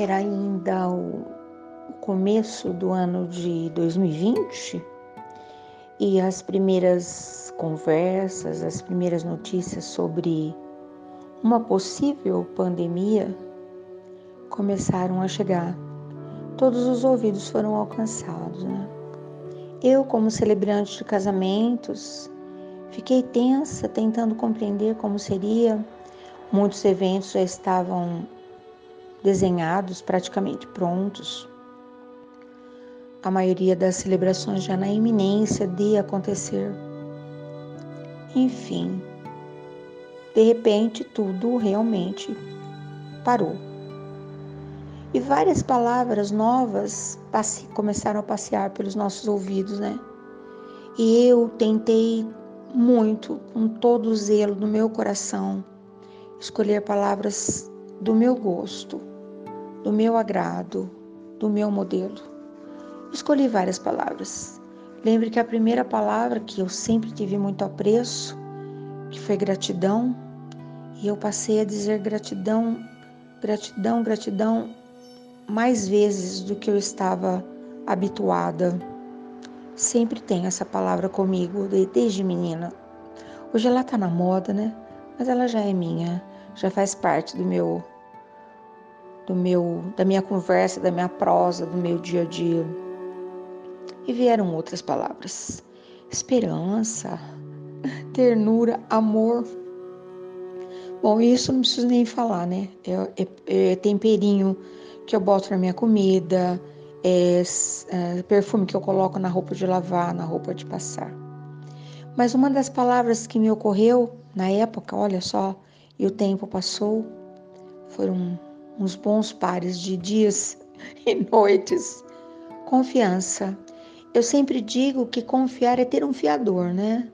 era ainda o, começo do ano de 2020 e as primeiras conversas, as primeiras notícias sobre uma possível pandemia começaram a chegar. Todos os ouvidos foram alcançados. Né? Eu, como celebrante de casamentos, fiquei tensa tentando compreender como seria. Muitos eventos já estavam desenhados, praticamente prontos. A maioria das celebrações já na iminência de acontecer. Enfim, de repente tudo realmente parou. E várias palavras novas começaram a passear pelos nossos ouvidos, né? E eu tentei muito, com todo o zelo do meu coração, escolher palavras do meu gosto, do meu agrado, do meu modelo. Escolhi várias palavras. Lembre que a primeira palavra que eu sempre tive muito apreço, que foi gratidão, e eu passei a dizer gratidão, gratidão, gratidão mais vezes do que eu estava habituada. Sempre tenho essa palavra comigo desde menina. Hoje ela tá na moda, né? Mas ela já é minha, já faz parte do meu do meu da minha conversa, da minha prosa, do meu dia a dia. E vieram outras palavras: esperança, ternura, amor. Bom, isso não preciso nem falar, né? É, é, é temperinho que eu boto na minha comida, é, é, perfume que eu coloco na roupa de lavar, na roupa de passar. Mas uma das palavras que me ocorreu na época, olha só, e o tempo passou, foram uns bons pares de dias e noites. Confiança. Eu sempre digo que confiar é ter um fiador, né?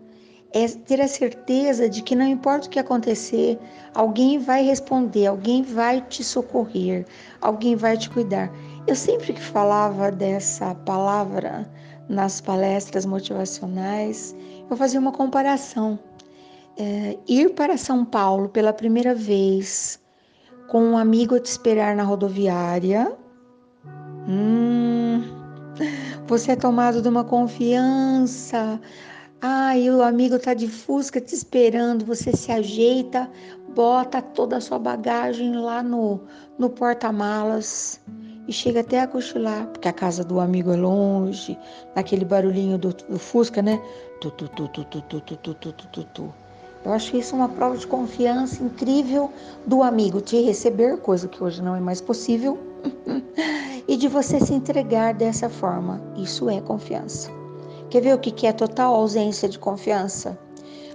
é ter a certeza de que não importa o que acontecer, alguém vai responder, alguém vai te socorrer, alguém vai te cuidar. Eu sempre que falava dessa palavra nas palestras motivacionais, eu fazia uma comparação. É, ir para São Paulo pela primeira vez com um amigo a te esperar na rodoviária. Hum, você é tomado de uma confiança Ai, o amigo tá de fusca te esperando, você se ajeita, bota toda a sua bagagem lá no, no porta-malas e chega até a cochilar, porque a casa do amigo é longe, naquele barulhinho do, do fusca, né? Tu, tu, tu, tu, tu, tu, tu, tu, tu, tu, tu. Eu acho isso uma prova de confiança incrível do amigo te receber, coisa que hoje não é mais possível, e de você se entregar dessa forma. Isso é confiança. Quer ver o que é total ausência de confiança?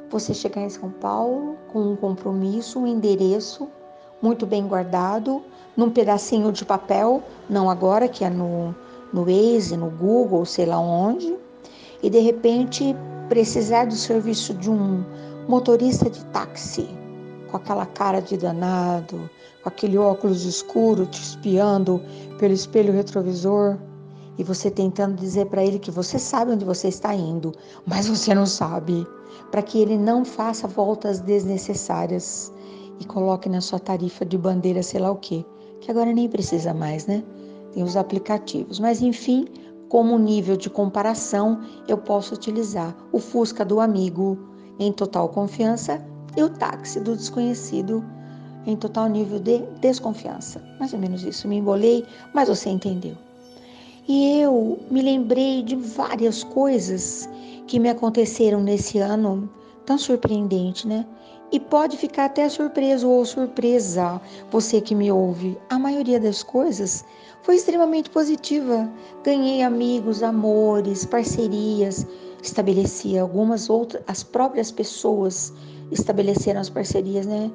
Você chegar em São Paulo com um compromisso, um endereço muito bem guardado, num pedacinho de papel, não agora que é no, no Waze, no Google, sei lá onde, e de repente precisar do serviço de um motorista de táxi, com aquela cara de danado, com aquele óculos escuro te espiando pelo espelho retrovisor e você tentando dizer para ele que você sabe onde você está indo, mas você não sabe, para que ele não faça voltas desnecessárias e coloque na sua tarifa de bandeira sei lá o quê, que agora nem precisa mais, né? Tem os aplicativos, mas enfim, como nível de comparação, eu posso utilizar o Fusca do amigo em total confiança e o táxi do desconhecido em total nível de desconfiança. Mais ou menos isso, me embolei, mas você entendeu. E eu me lembrei de várias coisas que me aconteceram nesse ano, tão surpreendente, né? E pode ficar até surpreso ou surpresa, você que me ouve. A maioria das coisas foi extremamente positiva. Ganhei amigos, amores, parcerias, estabeleci algumas outras, as próprias pessoas estabeleceram as parcerias, né?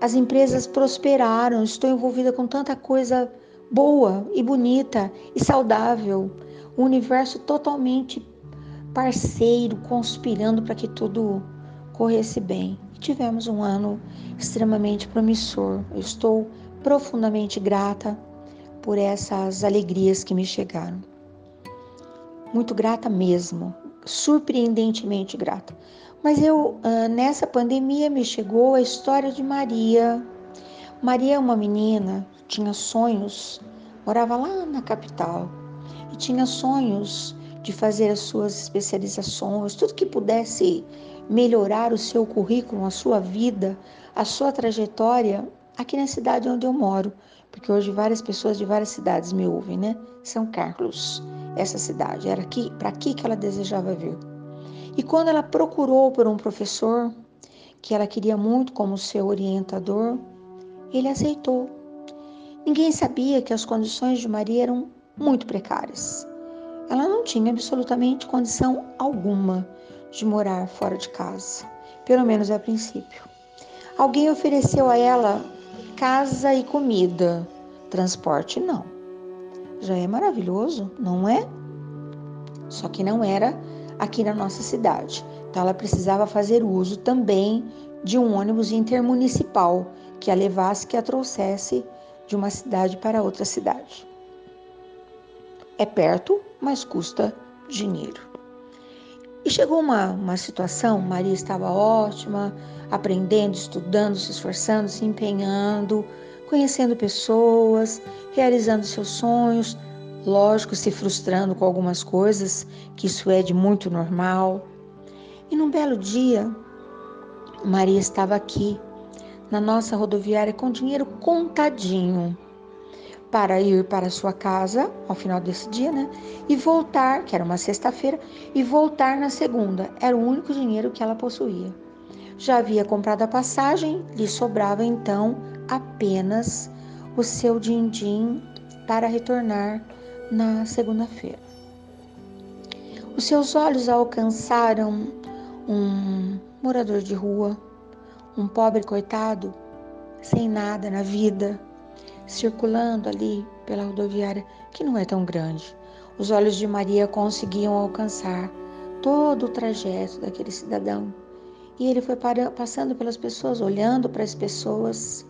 As empresas prosperaram, estou envolvida com tanta coisa boa e bonita e saudável, um universo totalmente parceiro, conspirando para que tudo corresse bem. Tivemos um ano extremamente promissor. Eu estou profundamente grata por essas alegrias que me chegaram. Muito grata mesmo, surpreendentemente grata. Mas eu, ah, nessa pandemia, me chegou a história de Maria. Maria é uma menina tinha sonhos, morava lá na capital e tinha sonhos de fazer as suas especializações, tudo que pudesse melhorar o seu currículo, a sua vida, a sua trajetória aqui na cidade onde eu moro, porque hoje várias pessoas de várias cidades me ouvem, né? São Carlos, essa cidade, era aqui, para aqui que ela desejava vir. E quando ela procurou por um professor que ela queria muito como seu orientador, ele aceitou. Ninguém sabia que as condições de Maria eram muito precárias. Ela não tinha absolutamente condição alguma de morar fora de casa, pelo menos a princípio. Alguém ofereceu a ela casa e comida, transporte não. Já é maravilhoso, não é? Só que não era aqui na nossa cidade. Então ela precisava fazer uso também de um ônibus intermunicipal que a levasse, que a trouxesse de uma cidade para outra cidade. É perto, mas custa dinheiro. E chegou uma, uma situação, Maria estava ótima, aprendendo, estudando, se esforçando, se empenhando, conhecendo pessoas, realizando seus sonhos, lógico, se frustrando com algumas coisas, que isso é de muito normal. E num belo dia, Maria estava aqui, na nossa rodoviária, com dinheiro contadinho para ir para sua casa ao final desse dia, né? E voltar, que era uma sexta-feira, e voltar na segunda. Era o único dinheiro que ela possuía. Já havia comprado a passagem, lhe sobrava então apenas o seu din-din para retornar na segunda-feira. Os seus olhos alcançaram um morador de rua, um pobre coitado, sem nada na vida, circulando ali pela rodoviária, que não é tão grande. Os olhos de Maria conseguiam alcançar todo o trajeto daquele cidadão. E ele foi passando pelas pessoas, olhando para as pessoas,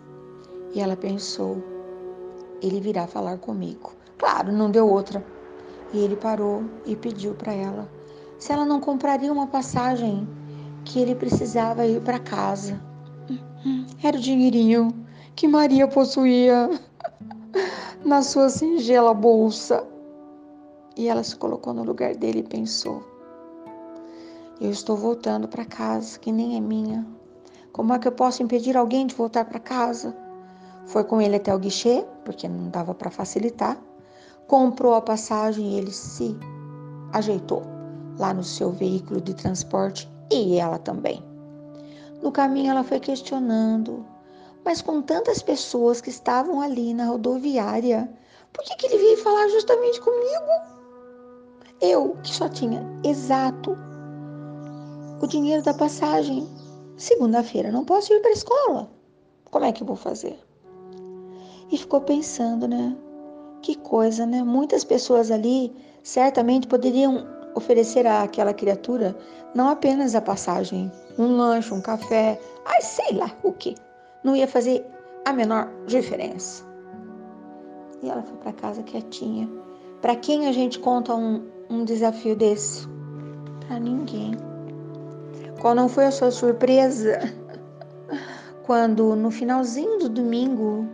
e ela pensou: ele virá falar comigo. Claro, não deu outra. E ele parou e pediu para ela se ela não compraria uma passagem que ele precisava ir para casa. Era o dinheirinho que Maria possuía na sua singela bolsa. E ela se colocou no lugar dele e pensou: Eu estou voltando para casa, que nem é minha. Como é que eu posso impedir alguém de voltar para casa? Foi com ele até o guichê, porque não dava para facilitar. Comprou a passagem e ele se ajeitou lá no seu veículo de transporte e ela também. No caminho ela foi questionando mas com tantas pessoas que estavam ali na rodoviária, por que, que ele veio falar justamente comigo? Eu, que só tinha exato o dinheiro da passagem. Segunda-feira não posso ir para a escola. Como é que eu vou fazer? E ficou pensando, né? Que coisa, né? Muitas pessoas ali certamente poderiam oferecer àquela criatura não apenas a passagem, um lanche, um café, ai sei lá o que não ia fazer a menor diferença. E ela foi para casa quietinha. Para quem a gente conta um, um desafio desse? Para ninguém. Qual não foi a sua surpresa quando no finalzinho do domingo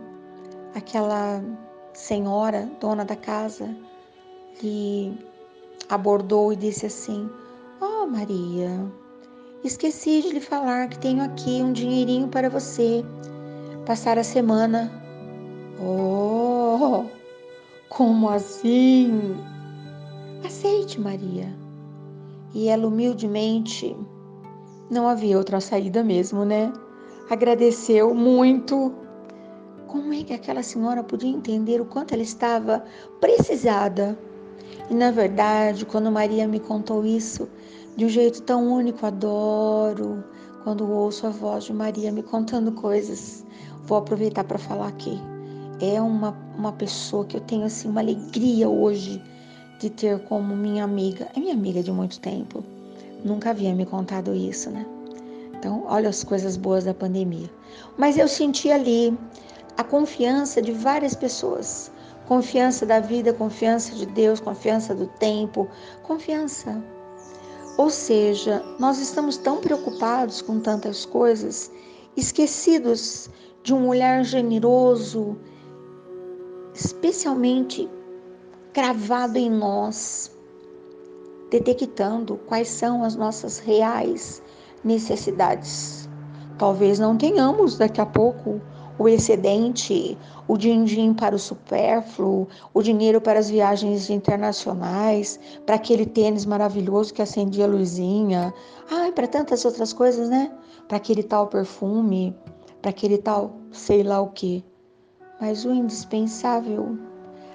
aquela senhora, dona da casa, lhe abordou e disse assim: oh, Maria, Esqueci de lhe falar que tenho aqui um dinheirinho para você passar a semana. Oh, como assim? Aceite, Maria. E ela humildemente, não havia outra saída mesmo, né? Agradeceu muito. Como é que aquela senhora podia entender o quanto ela estava precisada? E na verdade, quando Maria me contou isso, de um jeito tão único, adoro quando ouço a voz de Maria me contando coisas. Vou aproveitar para falar aqui. É uma, uma pessoa que eu tenho assim uma alegria hoje de ter como minha amiga. É minha amiga de muito tempo. Nunca havia me contado isso, né? Então, olha as coisas boas da pandemia. Mas eu senti ali a confiança de várias pessoas. Confiança da vida, confiança de Deus, confiança do tempo, confiança ou seja, nós estamos tão preocupados com tantas coisas, esquecidos de um olhar generoso especialmente cravado em nós, detectando quais são as nossas reais necessidades. Talvez não tenhamos daqui a pouco o excedente, o din-din para o supérfluo, o dinheiro para as viagens internacionais, para aquele tênis maravilhoso que acendia a luzinha, ai, para tantas outras coisas, né? Para aquele tal perfume, para aquele tal sei lá o que. Mas o indispensável,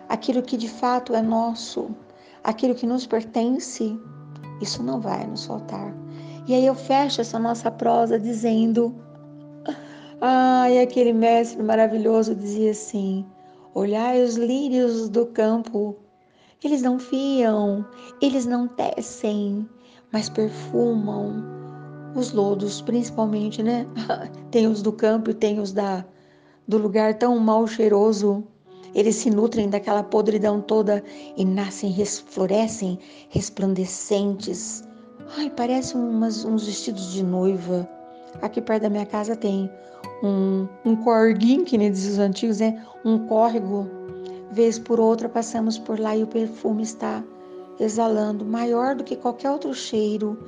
aquilo que de fato é nosso, aquilo que nos pertence, isso não vai nos faltar. E aí eu fecho essa nossa prosa dizendo ah, e aquele mestre maravilhoso dizia assim: Olhai os lírios do campo, eles não fiam, eles não tecem, mas perfumam. Os lodos, principalmente, né? tem os do campo e tem os da, do lugar tão mal cheiroso. Eles se nutrem daquela podridão toda e nascem, florescem resplandecentes. Ai, parecem umas, uns vestidos de noiva. Aqui perto da minha casa tem um, um corguinho, que nem diz os antigos, né? Um córrego. Vez por outra passamos por lá e o perfume está exalando maior do que qualquer outro cheiro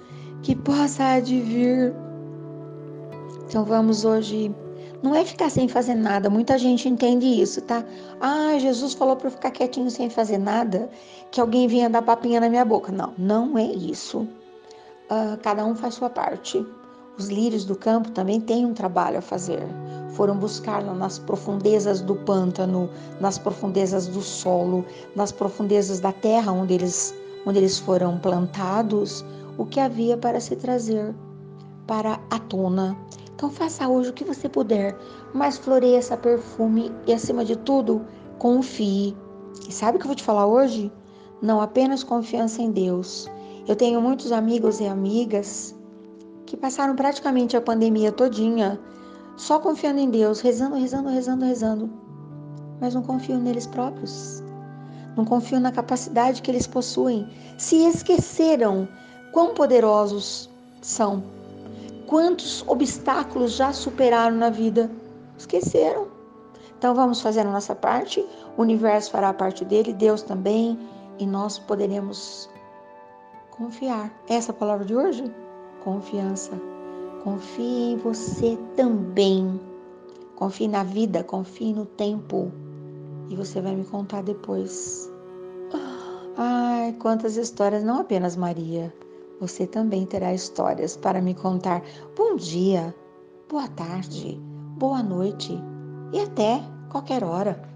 que possa advir. Então vamos hoje. Não é ficar sem fazer nada, muita gente entende isso, tá? Ah, Jesus falou para eu ficar quietinho sem fazer nada, que alguém vinha dar papinha na minha boca. Não, não é isso. Uh, cada um faz sua parte. Os lírios do campo também têm um trabalho a fazer. Foram buscar nas profundezas do pântano, nas profundezas do solo, nas profundezas da terra onde eles, onde eles foram plantados, o que havia para se trazer para a tona. Então faça hoje o que você puder, mas floresça perfume e acima de tudo, confie. E sabe o que eu vou te falar hoje? Não apenas confiança em Deus. Eu tenho muitos amigos e amigas que passaram praticamente a pandemia todinha só confiando em Deus, rezando, rezando, rezando, rezando, mas não confiam neles próprios. Não confiam na capacidade que eles possuem. Se esqueceram quão poderosos são. Quantos obstáculos já superaram na vida? Esqueceram. Então vamos fazer a nossa parte, o universo fará a parte dele, Deus também, e nós poderemos confiar. Essa é a palavra de hoje? Confiança. Confie em você também. Confie na vida, confie no tempo. E você vai me contar depois. Ai, quantas histórias, não apenas Maria. Você também terá histórias para me contar. Bom dia, boa tarde, boa noite e até qualquer hora.